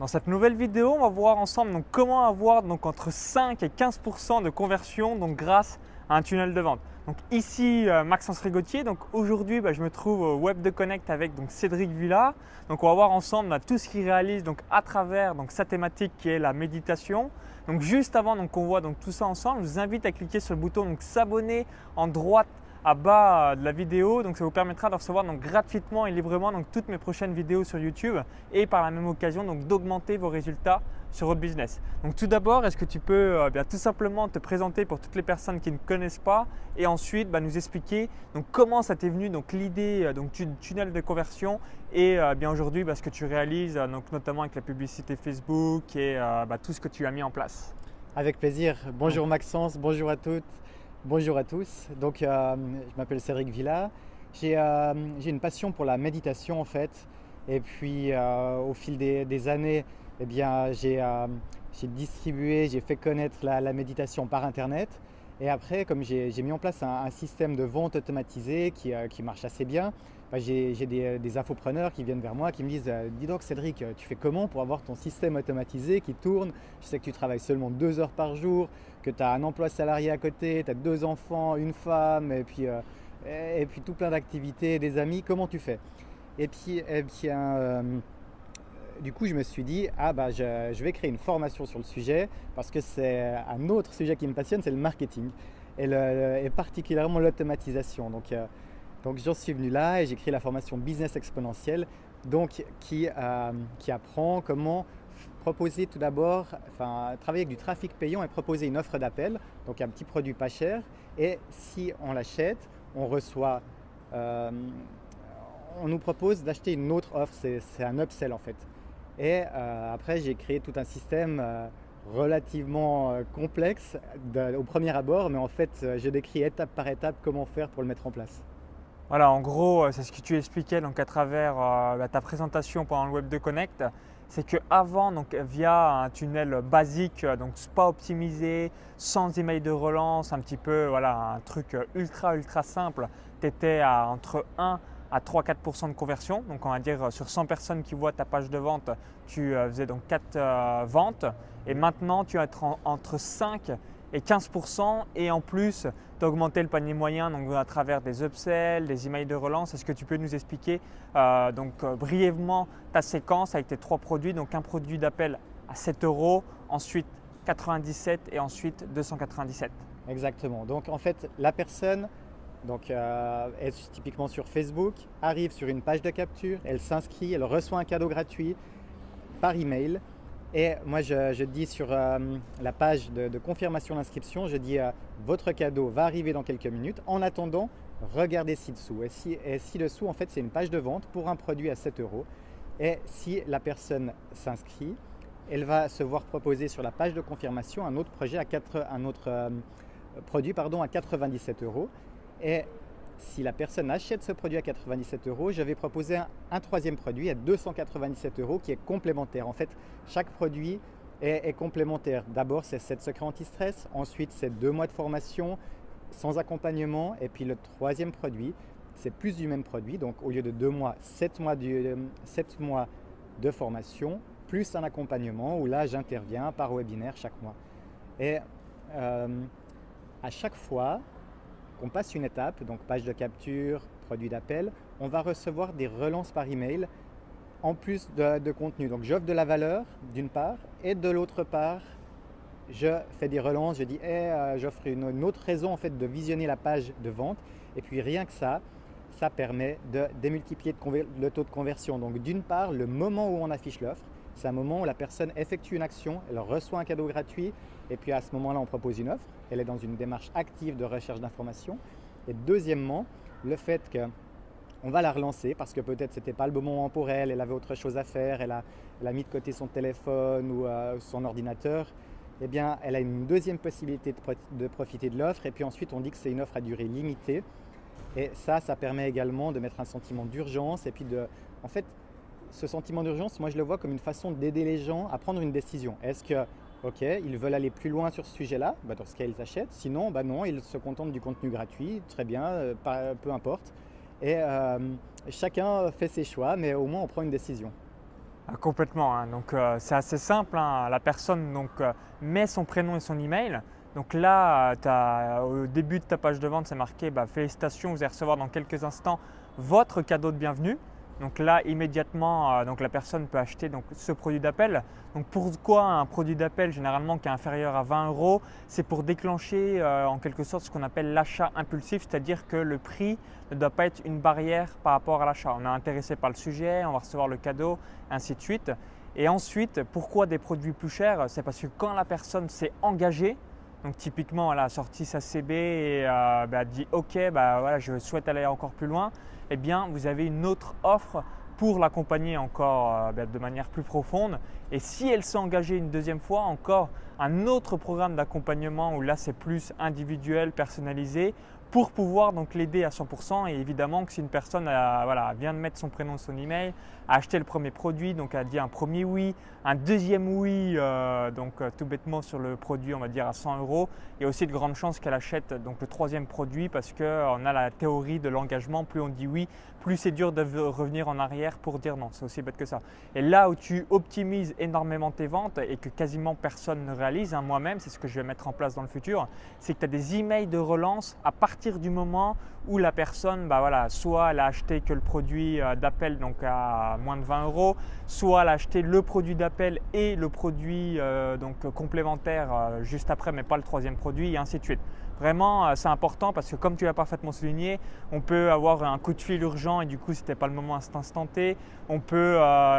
Dans cette nouvelle vidéo, on va voir ensemble donc, comment avoir donc, entre 5 et 15% de conversion donc, grâce à un tunnel de vente. Donc, ici euh, Maxence Rigotier. Donc aujourd'hui, bah, je me trouve au Web de Connect avec donc, Cédric Villa. Donc on va voir ensemble bah, tout ce qu'il réalise donc, à travers donc, sa thématique qui est la méditation. Donc juste avant qu'on voit donc, tout ça ensemble, je vous invite à cliquer sur le bouton s'abonner en droite à bas de la vidéo. Donc ça vous permettra de recevoir donc, gratuitement et librement donc, toutes mes prochaines vidéos sur YouTube et par la même occasion donc, d'augmenter vos résultats sur votre business. Donc tout d'abord, est-ce que tu peux euh, bien, tout simplement te présenter pour toutes les personnes qui ne connaissent pas et ensuite bah, nous expliquer donc, comment ça t'est venu donc l'idée euh, donc du tunnel de conversion et euh, bien aujourd'hui bah, ce que tu réalises donc notamment avec la publicité Facebook et bah, tout ce que tu as mis en place. Avec plaisir. Bonjour Maxence, bonjour à toutes. Bonjour à tous, donc euh, je m'appelle Cédric Villa. Euh, j'ai une passion pour la méditation en fait, et puis euh, au fil des, années, eh bien, j'ai distribué, j'ai fait connaître la, méditation par internet. Et après, comme j'ai mis en place un, système de vente automatisé qui, marche assez bien, bah, j'ai des, des, infopreneurs qui viennent vers moi, qui me disent Dis donc Cédric, tu fais comment pour avoir ton système automatisé qui tourne? Je sais que tu travailles seulement deux heures par jour, que tu as un emploi salarié à côté, tu as deux enfants, une femme, et puis, euh, et puis tout plein d'activités, des amis, comment tu fais? Et puis, et euh, du coup, je me suis dit, ah bah, je, vais créer une formation sur le sujet parce que c'est un autre sujet qui me passionne, c'est le marketing. Et, particulièrement l'automatisation. Donc, euh, donc j'en suis venu là et j'ai créé la formation Business Exponentiel, donc qui, qui apprend comment proposer tout d'abord, enfin, travailler avec du trafic payant et proposer une offre d'appel, donc un petit produit pas cher. Et si on l'achète, on reçoit, euh, on nous propose d'acheter une autre offre, c'est un upsell en fait. Et euh, après, j'ai créé tout un système euh, relativement complexe au premier abord, mais en fait, j'ai décrit étape par étape comment faire pour le mettre en place. Voilà, en gros, c'est ce que tu expliquais donc à travers bah, ta présentation pendant le Web de Connect c'est qu'avant, via un tunnel basique, donc pas optimisé, sans email de relance, un petit peu, voilà, un truc ultra ultra simple, tu étais à entre 1 à 3-4% de conversion. Donc on va dire sur 100 personnes qui voient ta page de vente, tu euh, faisais donc 4 euh, ventes. Et maintenant, tu vas être entre 5 et 15% et en plus tu as augmenté le panier moyen à travers des upsells, des emails de relance. Est-ce que tu peux nous expliquer euh, donc, euh, brièvement ta séquence avec tes trois produits? Donc un produit d'appel à 7 euros, ensuite 97 et ensuite 297. Exactement. Donc en fait la personne donc, euh, est typiquement sur Facebook, arrive sur une page de capture, elle s'inscrit, elle reçoit un cadeau gratuit par email et moi, je, dis sur euh, la page de, confirmation d'inscription, je dis euh, votre cadeau va arriver dans quelques minutes. En attendant, regardez ci-dessous. Et, ci-dessous, en fait, c'est une page de vente pour un produit à 7 euros. Et si la personne s'inscrit, elle va se voir proposer sur la page de confirmation un autre projet à 4, un autre euh, produit pardon, à 97 euros. Et si la personne achète ce produit à 97 euros, je vais proposer un, troisième produit à 297 euros qui est complémentaire. En fait, chaque produit est, complémentaire. D'abord, c'est 7 secrets anti-stress. Ensuite, c'est deux mois de formation sans accompagnement. Et puis le troisième produit, c'est plus du même produit. Donc au lieu de deux mois, 7 mois, de, 7 mois de formation, plus un accompagnement où là, j'interviens par webinaire chaque mois. Et euh, à chaque fois, on passe une étape, donc page de capture, produit d'appel, on va recevoir des relances par email en plus de, contenu. Donc j'offre de la valeur d'une part et de l'autre part, je fais des relances, je dis eh, j'offre une, autre raison en fait de visionner la page de vente et puis rien que ça, ça permet de démultiplier le taux de conversion. Donc d'une part, le moment où on affiche l'offre, c'est un moment où la personne effectue une action, elle reçoit un cadeau gratuit et puis à ce moment-là, on propose une offre. Elle est dans une démarche active de recherche d'informations. Et deuxièmement, le fait qu'on va la relancer parce que peut-être ce n'était pas le bon moment pour elle, elle avait autre chose à faire, elle a, mis de côté son téléphone ou euh, son ordinateur. Eh bien, elle a une deuxième possibilité de, profiter de l'offre. Et puis ensuite, on dit que c'est une offre à durée limitée. Et ça, ça permet également de mettre un sentiment d'urgence. Et puis, de, en fait, ce sentiment d'urgence, moi, je le vois comme une façon d'aider les gens à prendre une décision. Est-ce que Ok, ils veulent aller plus loin sur ce sujet-là, bah dans ce cas ils achètent. Sinon, bah non, ils se contentent du contenu gratuit, très bien, euh, peu importe. Et euh, chacun fait ses choix, mais au moins on prend une décision. Ah, complètement. hein. Donc euh, c'est assez simple. hein. La personne donc, met son prénom et son email. Donc là, t'as- au début de ta page de vente, c'est marqué bah, félicitations, vous allez recevoir dans quelques instants votre cadeau de bienvenue. Donc là, immédiatement, euh, donc la personne peut acheter donc, ce produit d'appel. Donc pourquoi un produit d'appel généralement qui est inférieur à 20 euros C'est pour déclencher euh, en quelque sorte ce qu'on appelle l'achat impulsif, c'est-à-dire que le prix ne doit pas être une barrière par rapport à l'achat. On est intéressé par le sujet, on va recevoir le cadeau, ainsi de suite. Et ensuite, pourquoi des produits plus chers? C'est parce que quand la personne s'est engagée, donc typiquement elle a sorti sa CB et euh, bah, dit ok, bah, voilà, je souhaite aller encore plus loin, eh bien vous avez une autre offre pour l'accompagner encore euh, bah, de manière plus profonde. Et si elle s'est engagée une deuxième fois, encore un autre programme d'accompagnement où là c'est plus individuel, personnalisé, pour pouvoir donc l'aider à 100%. Et évidemment que si une personne a- voilà, vient de mettre son prénom son email, a acheté le premier produit, donc a dit un premier oui, un deuxième oui, euh, donc euh, tout bêtement sur le produit, on va dire à 100 euros, il y a aussi de grandes chances qu'elle achète donc le troisième produit parce qu'on a la théorie de l'engagement, plus on dit oui, plus c'est dur de revenir en arrière pour dire non, c'est aussi bête que ça. Et là où tu optimises énormément tes ventes et que quasiment personne ne réalise, hein, moi-même, c'est ce que je vais mettre en place dans le futur, c'est que tu as des emails de relance à partir du moment où la personne, bah voilà, soit elle a acheté que le produit euh, d'appel donc à moins de 20 euros, soit elle a acheté le produit d'appel et le produit euh, donc complémentaire euh, juste après, mais pas le troisième produit, et ainsi de suite. Vraiment, c'est important parce que comme tu l'as parfaitement souligné, on peut avoir un coup de fil urgent et du coup, c'était pas le moment à cet instant T. On peut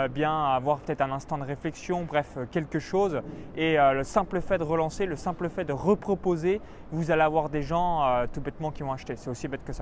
bien avoir peut-être un instant de réflexion, bref, quelque chose. Et le simple fait de relancer, le simple fait de reproposer, vous allez avoir des gens tout bêtement qui vont acheter. C'est aussi bête que ça.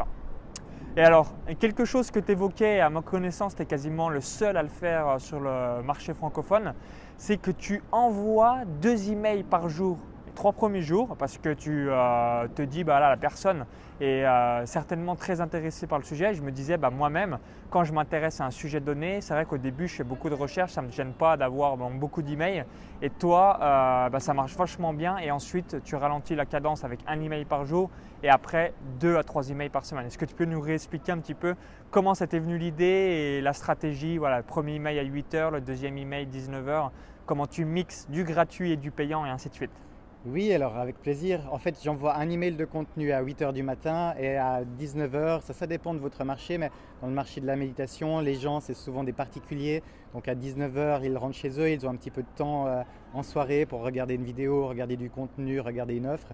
Et alors, quelque chose que tu évoquais, à ma connaissance, tu es quasiment le seul à le faire euh, sur le marché francophone, c'est que tu envoies deux emails par jour, trois premiers jours, parce que tu euh, te dis, bah là, la personne est euh, certainement très intéressée par le sujet. Je me disais, bah, moi-même, quand je m'intéresse à un sujet donné, c'est vrai qu'au début, je fais beaucoup de recherches, ça ne me gêne pas d'avoir beaucoup d'emails. Et toi, euh, bah, ça marche vachement bien. Et ensuite, tu ralentis la cadence avec un email par jour et après deux à trois emails par semaine. Est-ce que tu peux nous réexpliquer un petit peu comment ça t'est venu l'idée et la stratégie? Voilà, le premier email à 8h, le deuxième email 19h, comment tu mixes du gratuit et du payant et ainsi de suite? Oui, alors avec plaisir. En fait, j'envoie un email de contenu à 8h du matin et à 19h, ça, ça dépend de votre marché, mais dans le marché de la méditation, les gens, c'est souvent des particuliers. Donc à 19h, ils rentrent chez eux, ils ont un petit peu de temps euh, en soirée pour regarder une vidéo, regarder du contenu, regarder une offre.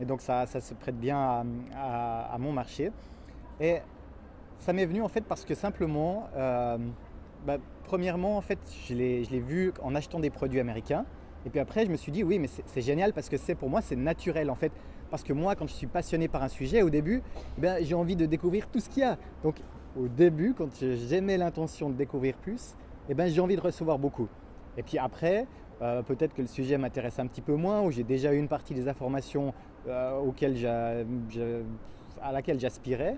Et donc ça, se prête bien à, mon marché. Et ça m'est venu en fait parce que simplement, euh, bah, premièrement, en fait, je l'ai vu en achetant des produits américains. Et puis après, je me suis dit, oui, mais c'est génial parce que c'est pour moi, c'est naturel en fait. Parce que moi, quand je suis passionné par un sujet, au début, eh ben, j'ai envie de découvrir tout ce qu'il y a. Donc au début, quand j'aimais l'intention de découvrir plus, eh ben, j'ai envie de recevoir beaucoup. Et puis après, euh, peut-être que le sujet m'intéresse un petit peu moins, ou j'ai déjà eu une partie des informations euh, auxquelles j'a- à laquelle j'aspirais.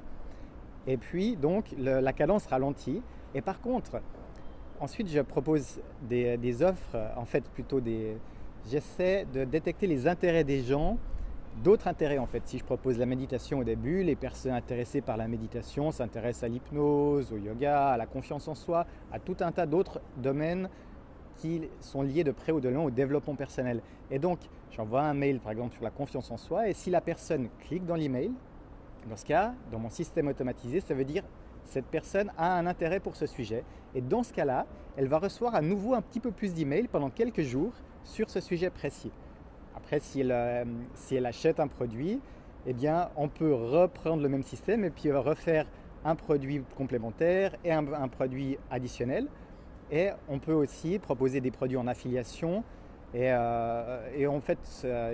Et puis, donc, la cadence ralentit. Et par contre, ensuite, je propose des, offres, en fait, plutôt des. J'essaie de détecter les intérêts des gens, d'autres intérêts en fait. Si je propose la méditation au début, les personnes intéressées par la méditation s'intéressent à l'hypnose, au yoga, à la confiance en soi, à tout un tas d'autres domaines qui sont liés de près ou de loin au développement personnel. Et donc, j'envoie un mail par exemple sur la confiance en soi, et si la personne clique dans l'email, dans ce cas, dans mon système automatisé, ça veut dire cette personne a un intérêt pour ce sujet. Et dans ce cas-là, elle va recevoir à nouveau un petit peu plus d'emails pendant quelques jours sur ce sujet précis. Après, si elle, euh, achète un produit, eh bien, on peut reprendre le même système et puis refaire un produit complémentaire et un, produit additionnel. Et on peut aussi proposer des produits en affiliation. Et, euh, en fait,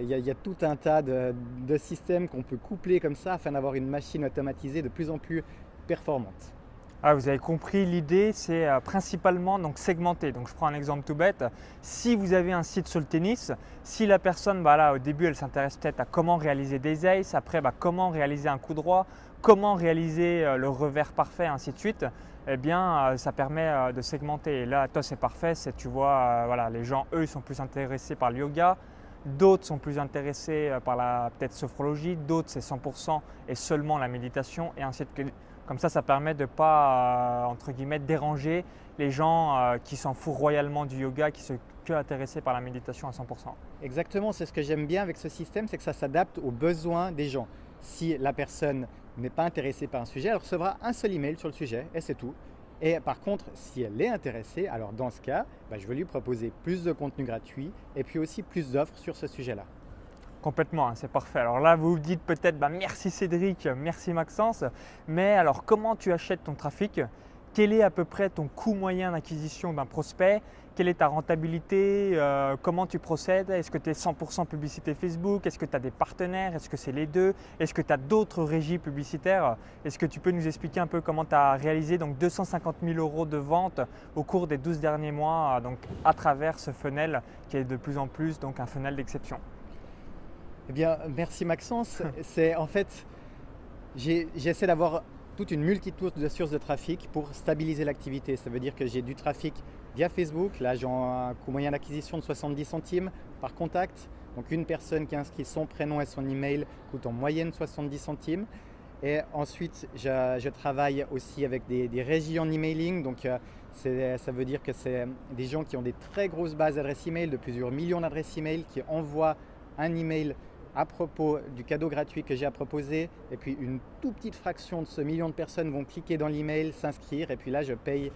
il y, a- tout un tas de systèmes qu'on peut coupler comme ça afin d'avoir une machine automatisée de plus en plus performante. Ah, vous avez compris, l'idée c'est euh, principalement donc segmenter. Donc je prends un exemple tout bête. Si vous avez un site sur le tennis, si la personne, bah là, au début, elle s'intéresse peut-être à comment réaliser des aces, après bah, comment réaliser un coup droit, comment réaliser euh, le revers parfait, ainsi de suite, eh bien euh, ça permet de segmenter. Là, toi c'est parfait, tu vois, voilà, les gens, eux, ils sont plus intéressés par le yoga. D'autres sont plus intéressés par la peut-être sophrologie, d'autres c'est 100% et seulement la méditation et ainsi de, Comme ça, ça permet de ne pas, euh, entre guillemets, déranger les gens euh, qui s'en foutent royalement du yoga, qui sont que intéressés par la méditation à 100%. Exactement, c'est ce que j'aime bien avec ce système, c'est que ça s'adapte aux besoins des gens. Si la personne n'est pas intéressée par un sujet, elle recevra un seul email sur le sujet et c'est tout. Et par contre, si elle est intéressée, alors dans ce cas, bah, je vais lui proposer plus de contenu gratuit et puis aussi plus d'offres sur ce sujet-là. Complètement, hein, c'est parfait. Alors là, vous vous dites peut-être bah, merci Cédric, merci Maxence, mais alors comment tu achètes ton trafic? Quel est à peu près ton coût moyen d'acquisition d'un prospect? Quelle est ta rentabilité? Euh, Comment tu procèdes? Est-ce que tu es 100% publicité Facebook? Est-ce que tu as des partenaires? Est-ce que c'est les deux? Est-ce que tu as d'autres régies publicitaires? Est-ce que tu peux nous expliquer un peu comment tu as réalisé donc 250 000 euros de vente au cours des 12 derniers mois donc à travers ce funnel qui est de plus en plus donc un funnel d'exception? Eh bien, merci Maxence. c'est en fait, j'essaie d'avoir toute une multitude de sources de trafic pour stabiliser l'activité. Ça veut dire que j'ai du trafic via Facebook. Là, j'ai un coût moyen d'acquisition de 70 centimes par contact. Donc une personne qui inscrit son prénom et son email coûte en moyenne 70 centimes. Et ensuite, je, travaille aussi avec des, régies en emailing. Donc euh, ça veut dire que c'est des gens qui ont des très grosses bases d'adresses email, de plusieurs millions d'adresses email, qui envoient un email à propos du cadeau gratuit que j'ai à proposer. Et puis une toute petite fraction de ce million de personnes vont cliquer dans l'email, s'inscrire. Et puis là, je paye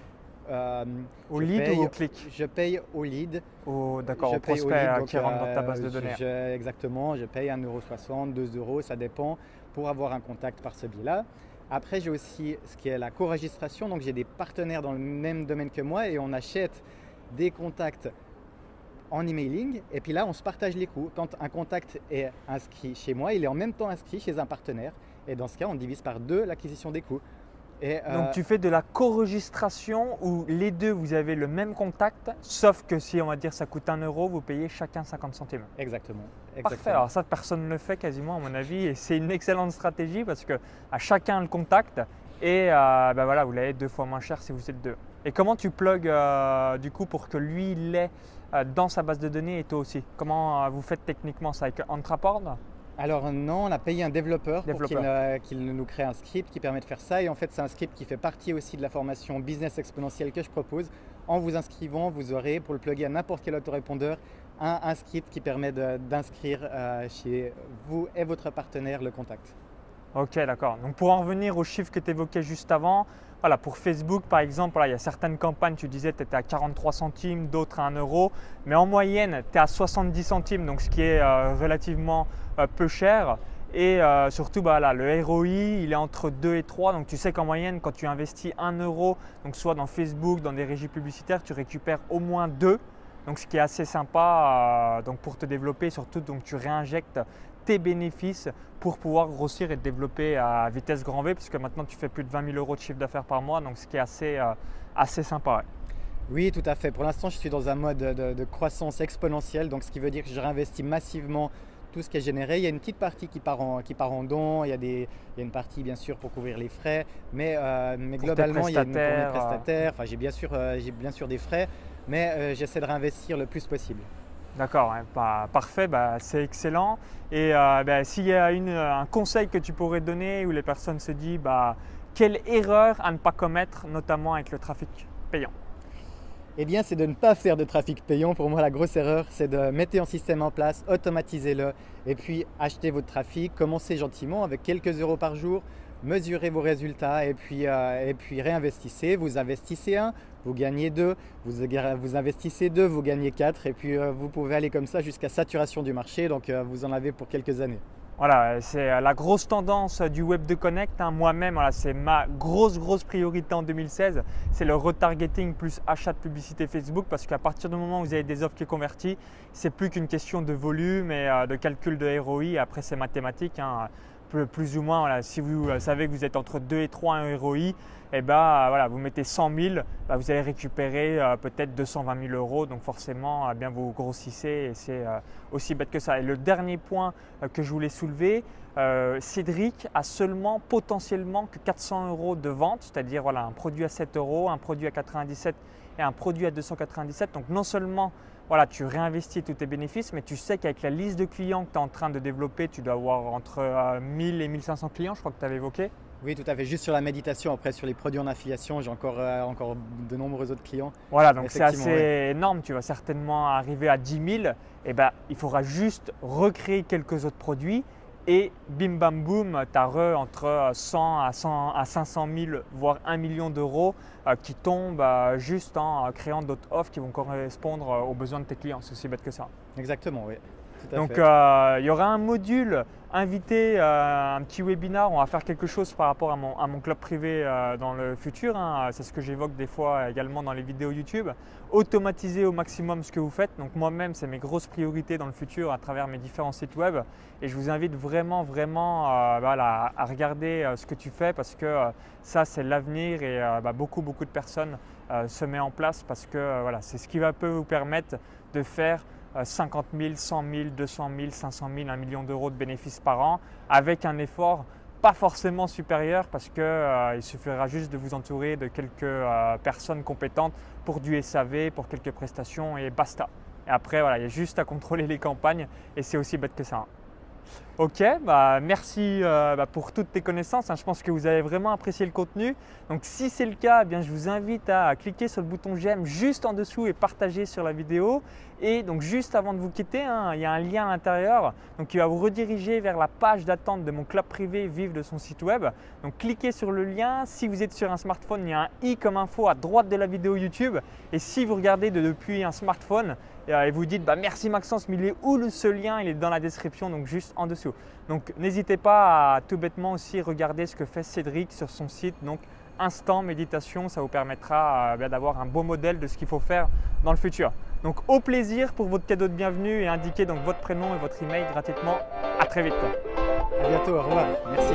euh, au lead ou au clic Je paye au lead. D'accord, au prospect qui rentre dans ta euh, base de données. exactement, je paye 1,60€, 2 euros, ça dépend, pour avoir un contact par ce biais-là. Après, j'ai aussi ce qui est la co-registration. Donc, j'ai des partenaires dans le même domaine que moi et on achète des contacts en emailing. Et puis là, on se partage les coûts. Quand un contact est inscrit chez moi, il est en même temps inscrit chez un partenaire. Et dans ce cas, on divise par deux l'acquisition des coûts. Donc euh, tu fais de la co-registration où les deux vous avez le même contact, sauf que si on va dire ça coûte 1 euro, vous payez chacun 50 centimes. Exactement. Parfait. Alors ça personne ne le fait quasiment à mon avis et c'est une excellente stratégie parce que à chacun le contact et euh, ben voilà vous l'avez deux fois moins cher si vous êtes deux. Et comment tu plugs euh, du coup pour que lui l'ait dans sa base de données et toi aussi Comment vous faites techniquement ça avec Entrapord alors non, on a payé un développeur, pour euh, qu'il nous crée un script qui permet de faire ça. Et en fait, c'est un script qui fait partie aussi de la formation business exponentielle que je propose. En vous inscrivant, vous aurez, pour le plugger à n'importe quel autorépondeur, un, un script qui permet d'inscrire euh, chez vous et votre partenaire le contact. Ok, d'accord. Donc pour en revenir aux chiffres que tu évoquais juste avant, voilà, pour Facebook par exemple, il y a certaines campagnes, tu disais tu étais à 43 centimes, d'autres à 1 euro, mais en moyenne tu es à 70 centimes, donc ce qui est euh, relativement euh, peu cher. Et euh, surtout, bah, là, le ROI, il est entre 2 et 3. Donc tu sais qu'en moyenne, quand tu investis 1 euro, donc soit dans Facebook, dans des régies publicitaires, tu récupères au moins 2. Donc ce qui est assez sympa donc pour te développer, surtout donc tu réinjectes tes bénéfices pour pouvoir grossir et te développer à vitesse grand V, puisque maintenant tu fais plus de 20 000 euros de chiffre d'affaires par mois, donc ce qui est assez, euh, assez sympa. Oui, tout à fait. Pour l'instant, je suis dans un mode de, croissance exponentielle, donc ce qui veut dire que je réinvestis massivement tout ce qui est généré. Il y a une petite partie qui part en, qui part en don, il y, a des, il y a une partie bien sûr pour couvrir les frais, mais, euh, mais globalement, il y a une, pour mes prestataires. Enfin, j'ai bien, sûr, euh, j'ai bien sûr des frais, mais j'essaie de réinvestir le plus possible. D'accord, parfait, bah, c'est excellent. Et euh, bah, s'il y a un conseil que tu pourrais donner où les personnes se disent bah, quelle erreur à ne pas commettre, notamment avec le trafic payant? Eh bien, c'est de ne pas faire de trafic payant. Pour moi, la grosse erreur, c'est de mettre un système en place, automatisez-le et puis achetez votre trafic. Commencez gentiment avec quelques euros par jour mesurez vos résultats et puis, euh, et puis réinvestissez. Vous investissez un, vous gagnez deux, vous, vous investissez deux, vous gagnez quatre et puis euh, vous pouvez aller comme ça jusqu'à saturation du marché. Donc euh, vous en avez pour quelques années. Voilà, c'est la grosse tendance du Web de Connect. Hein. Moi-même, voilà, c'est ma grosse, grosse priorité en 2016. C'est le retargeting plus achat de publicité Facebook parce qu'à partir du moment où vous avez des offres qui convertissent, c'est plus qu'une question de volume et de calcul de ROI. Après, c'est mathématique. Hein plus ou moins, si vous euh, savez que vous êtes entre 2 et 3 en ROI, et euh, voilà, vous mettez 100 000, bah, vous allez récupérer euh, peut-être 220 000 euros. Donc forcément, bien vous grossissez et c'est aussi bête que ça. Et le dernier point que je voulais soulever, Cédric a seulement potentiellement que 400 euros de vente, c'est-à-dire voilà, un produit à 7 euros, un produit à 97 et un produit à 297. Donc non seulement voilà, tu réinvestis tous tes bénéfices, mais tu sais qu'avec la liste de clients que tu es en train de développer, tu dois avoir entre 1000 euh, et 1500 clients, je crois que tu avais évoqué. Oui, tout à fait. Juste sur la méditation, après sur les produits en affiliation, j'ai encore, euh, encore de nombreux autres clients. Voilà, donc c'est assez énorme. Tu vas certainement arriver à 10 000. Et ben, il faudra juste recréer quelques autres produits et bim bam boum, tu as re entre 100 à, 100 à 500 000, voire 1 million d'euros euh, qui tombent euh, juste en créant d'autres offres qui vont correspondre aux besoins de tes clients. C'est aussi bête que ça. Exactement, oui. Donc euh, il y aura un module invité, euh, un petit webinar. On va faire quelque chose par rapport à mon, club privé euh, dans le futur. Hein. C'est ce que j'évoque des fois également dans les vidéos YouTube. Automatiser au maximum ce que vous faites. Donc moi-même, c'est mes grosses priorités dans le futur à travers mes différents sites web. Et je vous invite vraiment, vraiment à regarder ce que tu fais parce que ça, c'est l'avenir et bah, beaucoup, beaucoup de personnes se mettent en place parce que voilà, c'est ce qui va peut vous permettre de faire 50 000, 100 000, 200 000, 500 000, 1 million d'euros de bénéfices par an avec un effort pas forcément supérieur parce qu'il euh, suffira juste de vous entourer de quelques euh, personnes compétentes pour du SAV, pour quelques prestations et basta. Et après, voilà, il y a juste à contrôler les campagnes et c'est aussi bête que ça. Ok, bah merci euh, bah, pour toutes tes connaissances. Hein. Je pense que vous avez vraiment apprécié le contenu. Donc si c'est le cas, eh bien, je vous invite à cliquer sur le bouton j'aime juste en dessous et partager sur la vidéo. Et donc juste avant de vous quitter, hein, il y a un lien à l'intérieur donc qui va vous rediriger vers la page d'attente de mon club privé Vive de son site web. Donc cliquez sur le lien. Si vous êtes sur un smartphone, il y a un i comme info à droite de la vidéo YouTube. Et si vous regardez depuis un smartphone, et vous dites bah, merci Maxence, mais il est où ce lien? Il est dans la description, donc juste en dessous. Donc n'hésitez pas à tout bêtement aussi regarder ce que fait Cédric sur son site. Donc Instant Méditation, ça vous permettra euh, d'avoir un beau modèle de ce qu'il faut faire dans le futur. Donc au plaisir pour votre cadeau de bienvenue et indiquez donc votre prénom et votre email gratuitement. À très vite. À bientôt, au revoir. Merci.